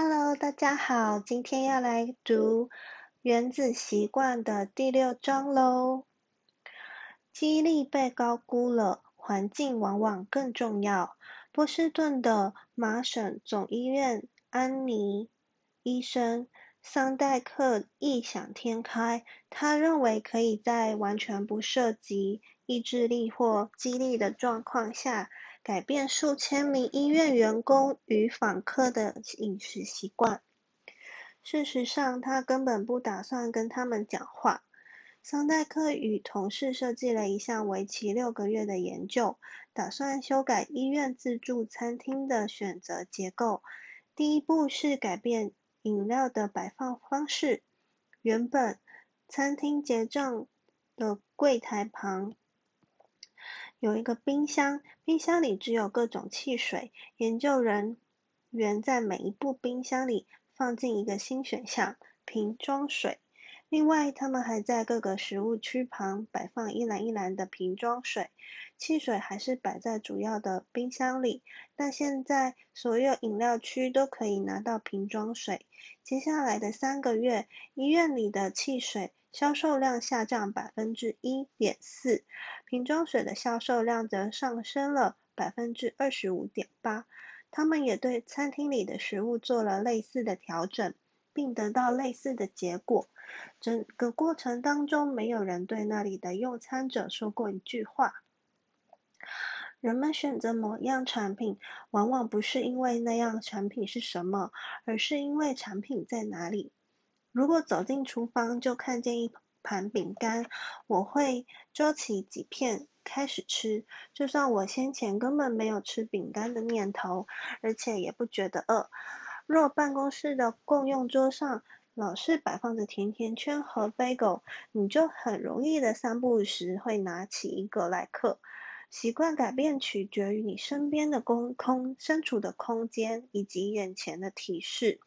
Hello，大家好，今天要来读《原子习惯》的第六章喽。记忆力被高估了，环境往往更重要。波士顿的麻省总医院安妮医生桑代克异想天开，他认为可以在完全不涉及意志力或激励的状况下。改变数千名医院员工与访客的饮食习惯。事实上，他根本不打算跟他们讲话。桑代克与同事设计了一项为期六个月的研究，打算修改医院自助餐厅的选择结构。第一步是改变饮料的摆放方式。原本，餐厅结账的柜台旁。有一个冰箱，冰箱里只有各种汽水。研究人员在每一部冰箱里放进一个新选项——瓶装水。另外，他们还在各个食物区旁摆放一篮一篮的瓶装水。汽水还是摆在主要的冰箱里，但现在所有饮料区都可以拿到瓶装水。接下来的三个月，医院里的汽水。销售量下降百分之一点四，瓶装水的销售量则上升了百分之二十五点八。他们也对餐厅里的食物做了类似的调整，并得到类似的结果。整个过程当中，没有人对那里的用餐者说过一句话。人们选择某样产品，往往不是因为那样产品是什么，而是因为产品在哪里。如果走进厨房就看见一盘饼干，我会捉起几片开始吃，就算我先前根本没有吃饼干的念头，而且也不觉得饿。若办公室的共用桌上老是摆放着甜甜圈和 bagel，你就很容易的三不五时会拿起一个来嗑。习惯改变取决于你身边的空空身处的空间以及眼前的提示。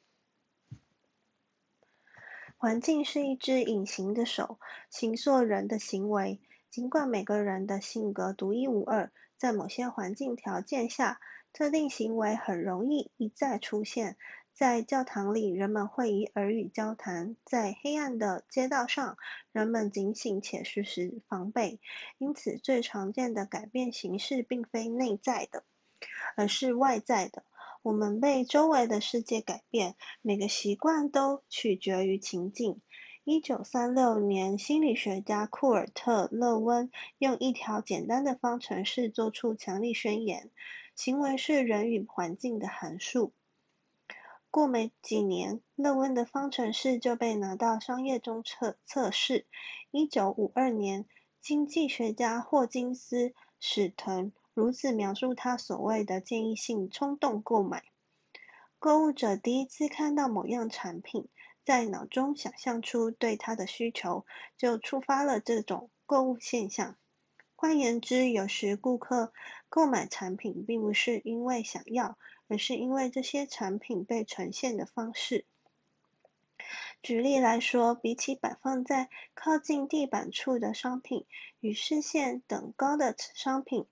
环境是一只隐形的手，形塑人的行为。尽管每个人的性格独一无二，在某些环境条件下，特定行为很容易一再出现。在教堂里，人们会以耳语交谈；在黑暗的街道上，人们警醒且时时防备。因此，最常见的改变形式并非内在的，而是外在的。我们被周围的世界改变，每个习惯都取决于情境。一九三六年，心理学家库尔特·勒温用一条简单的方程式做出强力宣言：行为是人与环境的函数。过没几年，勒温的方程式就被拿到商业中测测试。一九五二年，经济学家霍金斯·史腾。如此描述他所谓的建议性冲动购买：购物者第一次看到某样产品，在脑中想象出对它的需求，就触发了这种购物现象。换言之，有时顾客购买产品并不是因为想要，而是因为这些产品被呈现的方式。举例来说，比起摆放在靠近地板处的商品，与视线等高的商品。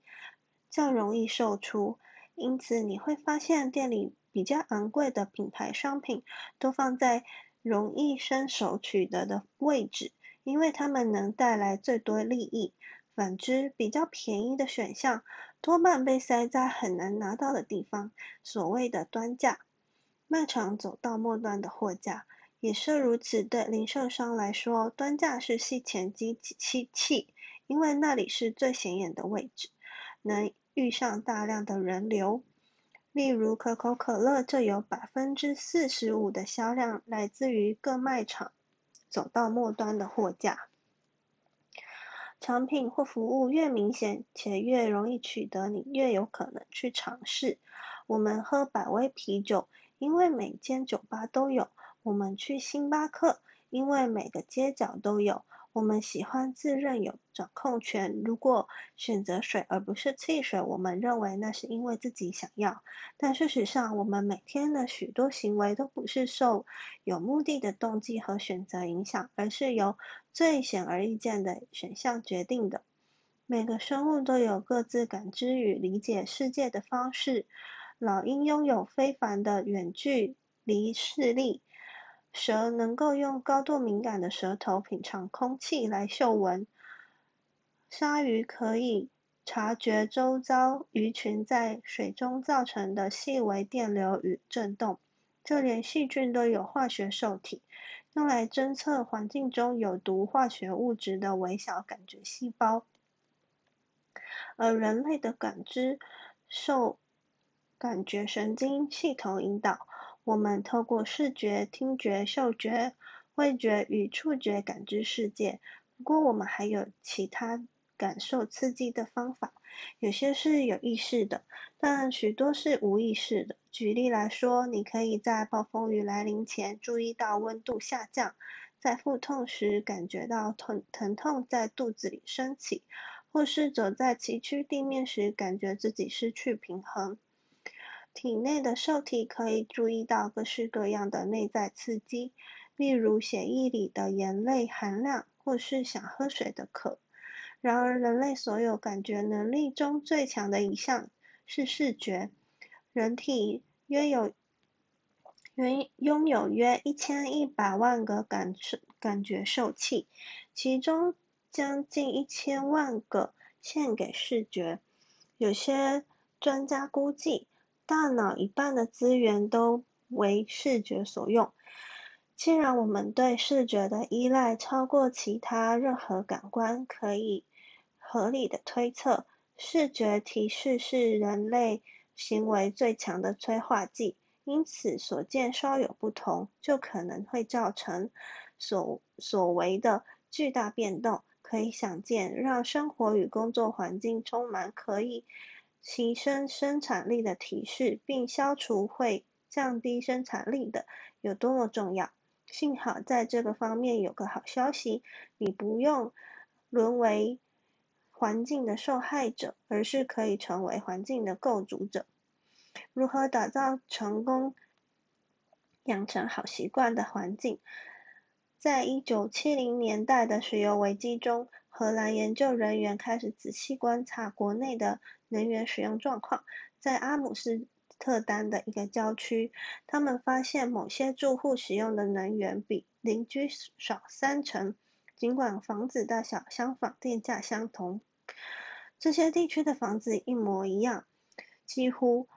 较容易售出，因此你会发现店里比较昂贵的品牌商品都放在容易伸手取得的位置，因为它们能带来最多利益。反之，比较便宜的选项多半被塞在很难拿到的地方，所谓的端架。卖场走到末端的货架也是如此。对零售商来说，端架是吸钱机器器，因为那里是最显眼的位置，能。遇上大量的人流，例如可口可乐就有百分之四十五的销量来自于各卖场走到末端的货架。产品或服务越明显且越容易取得，你越有可能去尝试。我们喝百威啤酒，因为每间酒吧都有；我们去星巴克，因为每个街角都有。我们喜欢自认有掌控权。如果选择水而不是汽水，我们认为那是因为自己想要。但事实上，我们每天的许多行为都不是受有目的的动机和选择影响，而是由最显而易见的选项决定的。每个生物都有各自感知与理解世界的方式。老鹰拥有非凡的远距离视力。蛇能够用高度敏感的舌头品尝空气来嗅闻。鲨鱼可以察觉周遭鱼群在水中造成的细微电流与震动。就连细菌都有化学受体，用来侦测环境中有毒化学物质的微小感觉细胞。而人类的感知受感觉神经系统引导。我们透过视觉、听觉、嗅觉、味觉与触觉感知世界。不过，我们还有其他感受刺激的方法，有些是有意识的，但许多是无意识的。举例来说，你可以在暴风雨来临前注意到温度下降，在腹痛时感觉到疼疼痛在肚子里升起，或是走在崎岖地面时感觉自己失去平衡。体内的受体可以注意到各式各样的内在刺激，例如血液里的盐类含量，或是想喝水的渴。然而，人类所有感觉能力中最强的一项是视觉。人体约有约拥有约一千一百万个感受感觉受器，其中将近一千万个献给视觉。有些专家估计。大脑一半的资源都为视觉所用。既然我们对视觉的依赖超过其他任何感官，可以合理的推测，视觉提示是人类行为最强的催化剂。因此，所见稍有不同，就可能会造成所所为的巨大变动。可以想见，让生活与工作环境充满可以。提升生产力的提示，并消除会降低生产力的，有多么重要？幸好在这个方面有个好消息，你不用沦为环境的受害者，而是可以成为环境的构筑者。如何打造成功养成好习惯的环境？在一九七零年代的石油危机中。荷兰研究人员开始仔细观察国内的能源使用状况。在阿姆斯特丹的一个郊区，他们发现某些住户使用的能源比邻居少三成，尽管房子大小相仿、电价相同。这些地区的房子一模一样，几乎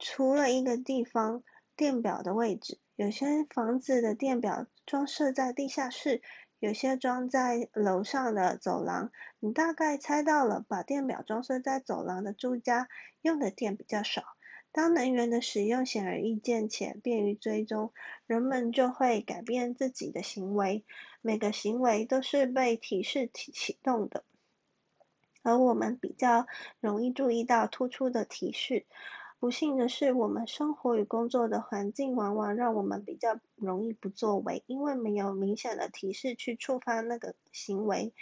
除了一个地方电表的位置。有些房子的电表装设在地下室。有些装在楼上的走廊，你大概猜到了，把电表装设在走廊的住家用的电比较少。当能源的使用显而易见且便于追踪，人们就会改变自己的行为。每个行为都是被提示启启动的，而我们比较容易注意到突出的提示。不幸的是，我们生活与工作的环境往往让我们比较容易不作为，因为没有明显的提示去触发那个行为。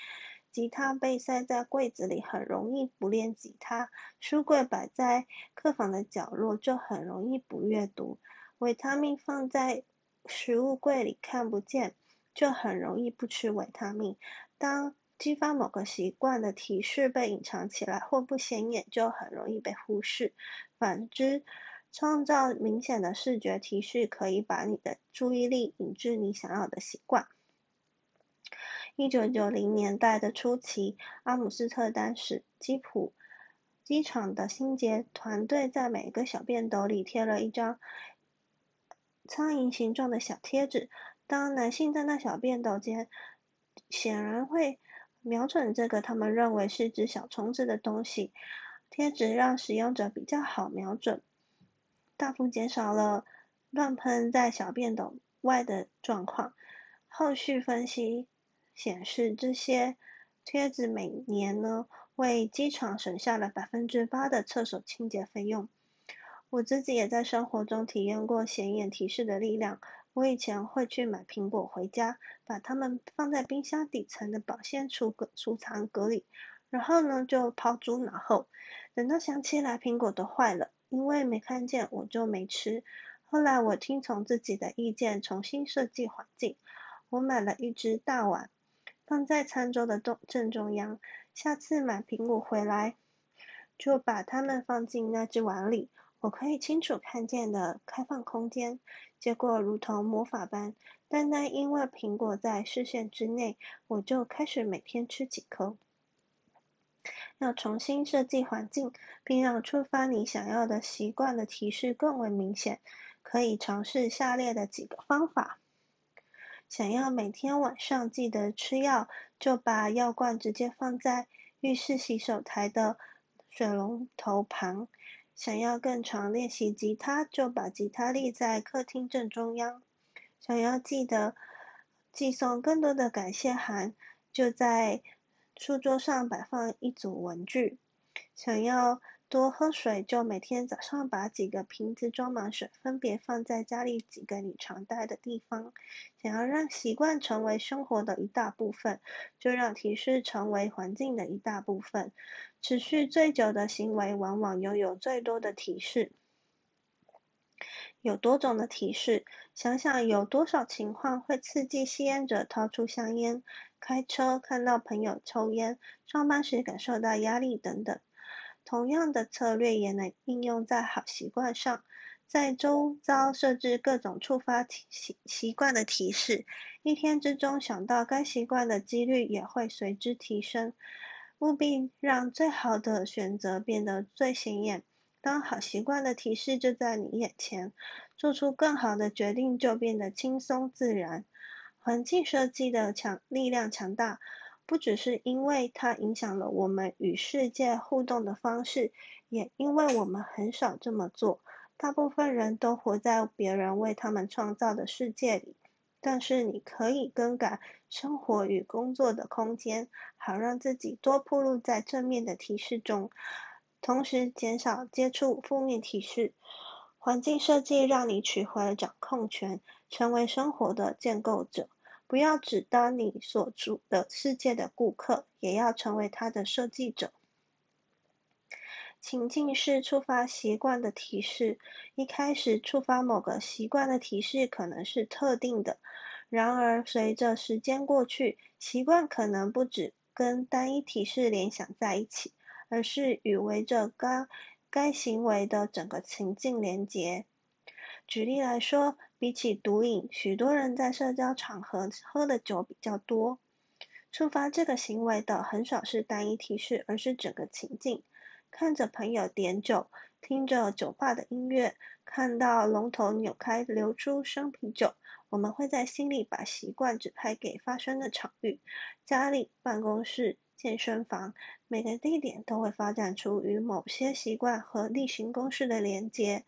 吉他被塞在柜子里，很容易不练吉他；书柜摆在客房的角落，就很容易不阅读；维他命放在食物柜里看不见，就很容易不吃维他命。当激发某个习惯的提示被隐藏起来或不显眼，就很容易被忽视。反之，创造明显的视觉提示可以把你的注意力引至你想要的习惯。一九九零年代的初期，阿姆斯特丹市基普机场的清洁团队在每个小便斗里贴了一张苍蝇形状的小贴纸。当男性在那小便斗间，显然会瞄准这个他们认为是只小虫子的东西。贴纸让使用者比较好瞄准，大幅减少了乱喷在小便斗外的状况。后续分析显示，这些贴纸每年呢为机场省下了百分之八的厕所清洁费用。我自己也在生活中体验过显眼提示的力量。我以前会去买苹果回家，把它们放在冰箱底层的保鲜储格储藏格里，然后呢就抛诸脑后。等到想起来苹果都坏了，因为没看见我就没吃。后来我听从自己的意见，重新设计环境。我买了一只大碗，放在餐桌的正正中央。下次买苹果回来，就把它们放进那只碗里。我可以清楚看见的开放空间，结果如同魔法般，单单因为苹果在视线之内，我就开始每天吃几颗。要重新设计环境，并让触发你想要的习惯的提示更为明显，可以尝试下列的几个方法。想要每天晚上记得吃药，就把药罐直接放在浴室洗手台的水龙头旁。想要更常练习吉他，就把吉他立在客厅正中央。想要记得寄送更多的感谢函，就在书桌上摆放一组文具。想要多喝水，就每天早上把几个瓶子装满水，分别放在家里几个你常待的地方。想要让习惯成为生活的一大部分，就让提示成为环境的一大部分。持续最久的行为，往往拥有最多的提示。有多种的提示，想想有多少情况会刺激吸烟者掏出香烟，开车看到朋友抽烟，上班时感受到压力等等。同样的策略也能应用在好习惯上，在周遭设置各种触发习习惯的提示，一天之中想到该习惯的几率也会随之提升。务必让最好的选择变得最显眼。当好习惯的提示就在你眼前，做出更好的决定就变得轻松自然。环境设计的强力量强大，不只是因为它影响了我们与世界互动的方式，也因为我们很少这么做。大部分人都活在别人为他们创造的世界里。但是你可以更改生活与工作的空间，好让自己多铺露在正面的提示中，同时减少接触负面提示。环境设计让你取回掌控权，成为生活的建构者。不要只当你所处的世界的顾客，也要成为它的设计者。情境是触发习惯的提示，一开始触发某个习惯的提示可能是特定的，然而随着时间过去，习惯可能不只跟单一提示联想在一起，而是与围着该该行为的整个情境连结。举例来说，比起毒瘾，许多人在社交场合喝的酒比较多。触发这个行为的很少是单一提示，而是整个情境。看着朋友点酒，听着酒吧的音乐，看到龙头扭开流出生啤酒，我们会在心里把习惯指派给发生的场域。家里、办公室、健身房，每个地点都会发展出与某些习惯和例行公事的连接。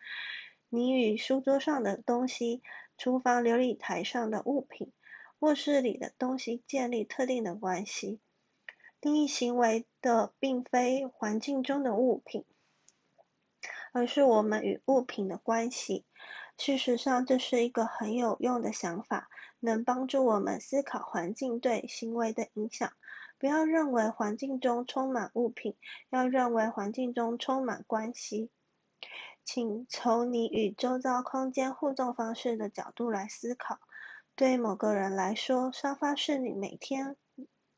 你与书桌上的东西、厨房琉璃台上的物品、卧室里的东西建立特定的关系。定义行为的并非环境中的物品，而是我们与物品的关系。事实上，这是一个很有用的想法，能帮助我们思考环境对行为的影响。不要认为环境中充满物品，要认为环境中充满关系。请从你与周遭空间互动方式的角度来思考。对某个人来说，沙发是你每天。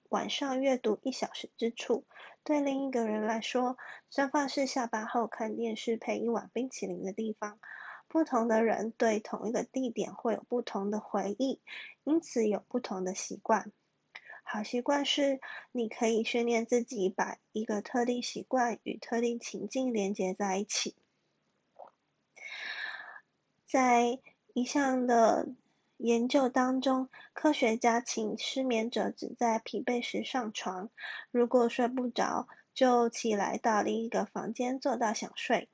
晚上阅读一小时之处，对另一个人来说，沙发是下班后看电视配一碗冰淇淋的地方。不同的人对同一个地点会有不同的回忆，因此有不同的习惯。好习惯是你可以训练自己把一个特定习惯与特定情境连接在一起。在一项的。研究当中，科学家请失眠者只在疲惫时上床，如果睡不着，就起来到另一个房间坐到想睡。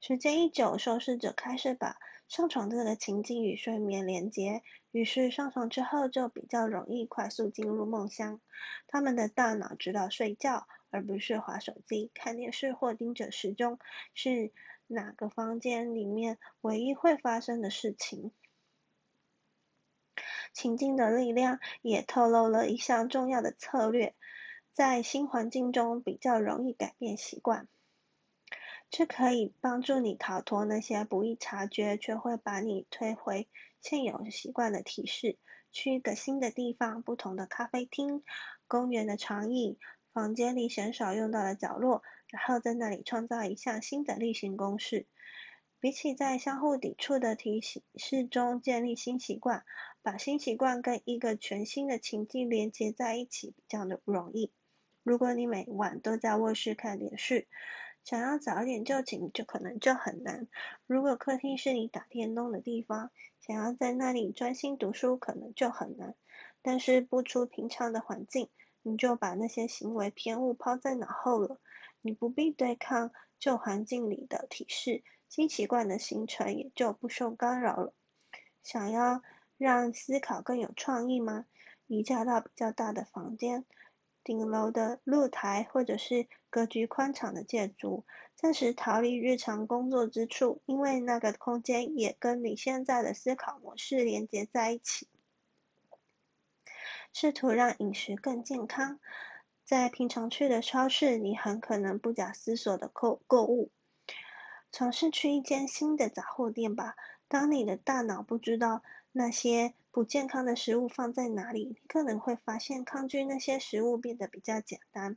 时间一久，受试者开始把上床这个情境与睡眠连接，于是上床之后就比较容易快速进入梦乡。他们的大脑知道睡觉，而不是划手机、看电视或盯着时钟，是哪个房间里面唯一会发生的事情。情境的力量也透露了一项重要的策略，在新环境中比较容易改变习惯。这可以帮助你逃脱那些不易察觉却会把你推回现有习惯的提示。去一个新的地方，不同的咖啡厅、公园的长椅、房间里鲜少用到的角落，然后在那里创造一项新的例行公事。比起在相互抵触的提醒示中建立新习惯，把新习惯跟一个全新的情境连接在一起比较的容易。如果你每晚都在卧室看电视，想要早点就寝就可能就很难。如果客厅是你打电动的地方，想要在那里专心读书可能就很难。但是不出平常的环境，你就把那些行为偏误抛在脑后了。你不必对抗旧环境里的提示，新习惯的形成也就不受干扰了。想要让思考更有创意吗？移驾到比较大的房间，顶楼的露台，或者是格局宽敞的建筑，暂时逃离日常工作之处，因为那个空间也跟你现在的思考模式连接在一起。试图让饮食更健康，在平常去的超市，你很可能不假思索的购购物。尝试去一间新的杂货店吧。当你的大脑不知道那些不健康的食物放在哪里，你可能会发现抗拒那些食物变得比较简单。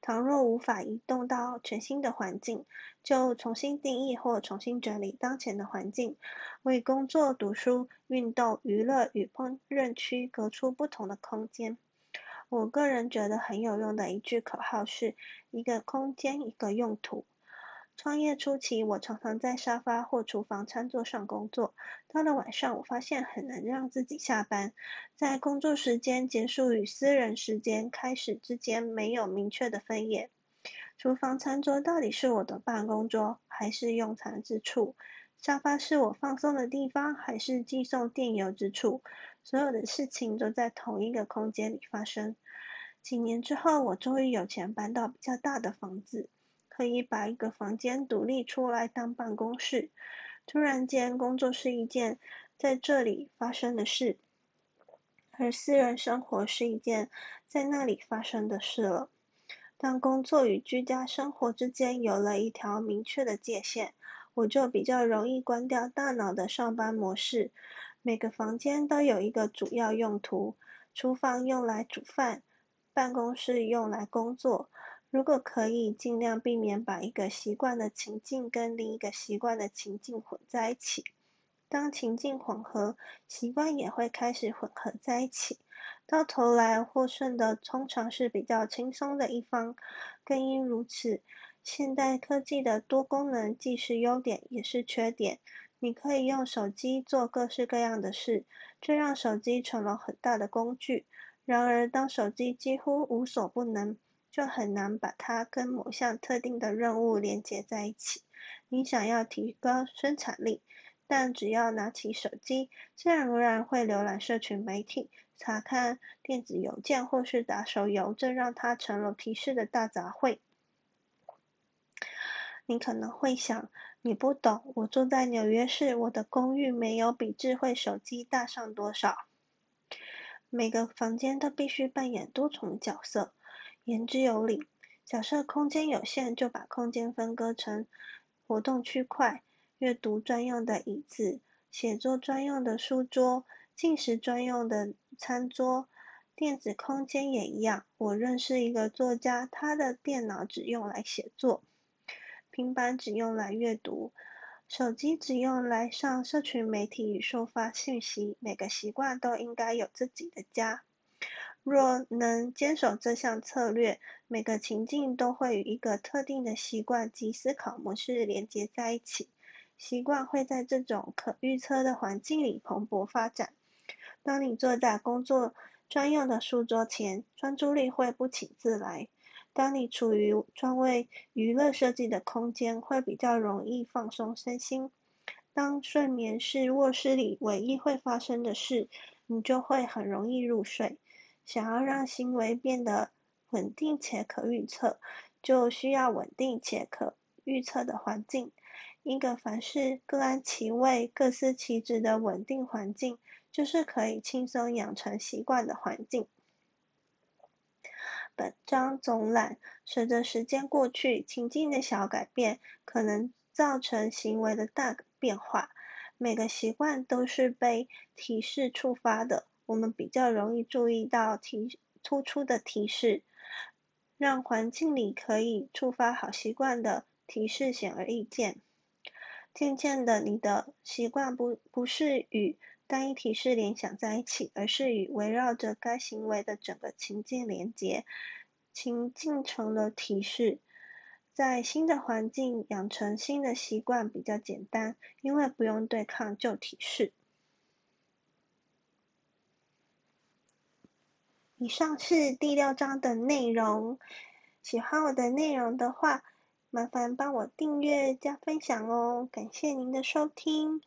倘若无法移动到全新的环境，就重新定义或重新整理当前的环境，为工作、读书、运动、娱乐与烹饪区隔出不同的空间。我个人觉得很有用的一句口号是：一个空间，一个用途。创业初期，我常常在沙发或厨房餐桌上工作。到了晚上，我发现很难让自己下班。在工作时间结束与私人时间开始之间没有明确的分野。厨房餐桌到底是我的办公桌，还是用餐之处？沙发是我放松的地方，还是寄送电邮之处？所有的事情都在同一个空间里发生。几年之后，我终于有钱搬到比较大的房子。可以把一个房间独立出来当办公室。突然间，工作是一件在这里发生的事，而私人生活是一件在那里发生的事了。当工作与居家生活之间有了一条明确的界限，我就比较容易关掉大脑的上班模式。每个房间都有一个主要用途：厨房用来煮饭，办公室用来工作。如果可以，尽量避免把一个习惯的情境跟另一个习惯的情境混在一起。当情境混合，习惯也会开始混合在一起。到头来，获胜的通常是比较轻松的一方。更因如此，现代科技的多功能既是优点也是缺点。你可以用手机做各式各样的事，这让手机成了很大的工具。然而，当手机几乎无所不能，就很难把它跟某项特定的任务连接在一起。你想要提高生产力，但只要拿起手机，自然而然会浏览社群媒体、查看电子邮件或是打手游，这让它成了提示的大杂烩。你可能会想，你不懂，我住在纽约市，我的公寓没有比智慧手机大上多少。每个房间都必须扮演多重角色。言之有理。假设空间有限，就把空间分割成活动区块：阅读专用的椅子、写作专用的书桌、进食专用的餐桌。电子空间也一样。我认识一个作家，他的电脑只用来写作，平板只用来阅读，手机只用来上社群媒体与收发信息。每个习惯都应该有自己的家。若能坚守这项策略，每个情境都会与一个特定的习惯及思考模式连接在一起。习惯会在这种可预测的环境里蓬勃发展。当你坐在工作专用的书桌前，专注力会不请自来。当你处于专为娱乐设计的空间，会比较容易放松身心。当睡眠是卧室里唯一会发生的事，你就会很容易入睡。想要让行为变得稳定且可预测，就需要稳定且可预测的环境。一个凡事各安其位、各司其职的稳定环境，就是可以轻松养成习惯的环境。本章总览：随着时间过去，情境的小改变可能造成行为的大变化。每个习惯都是被提示触发的。我们比较容易注意到提突出的提示，让环境里可以触发好习惯的提示显而易见。渐渐的，你的习惯不不是与单一提示联想在一起，而是与围绕着该行为的整个情境连结，情境成了提示。在新的环境养成新的习惯比较简单，因为不用对抗旧提示。以上是第六章的内容。喜欢我的内容的话，麻烦帮我订阅加分享哦，感谢您的收听。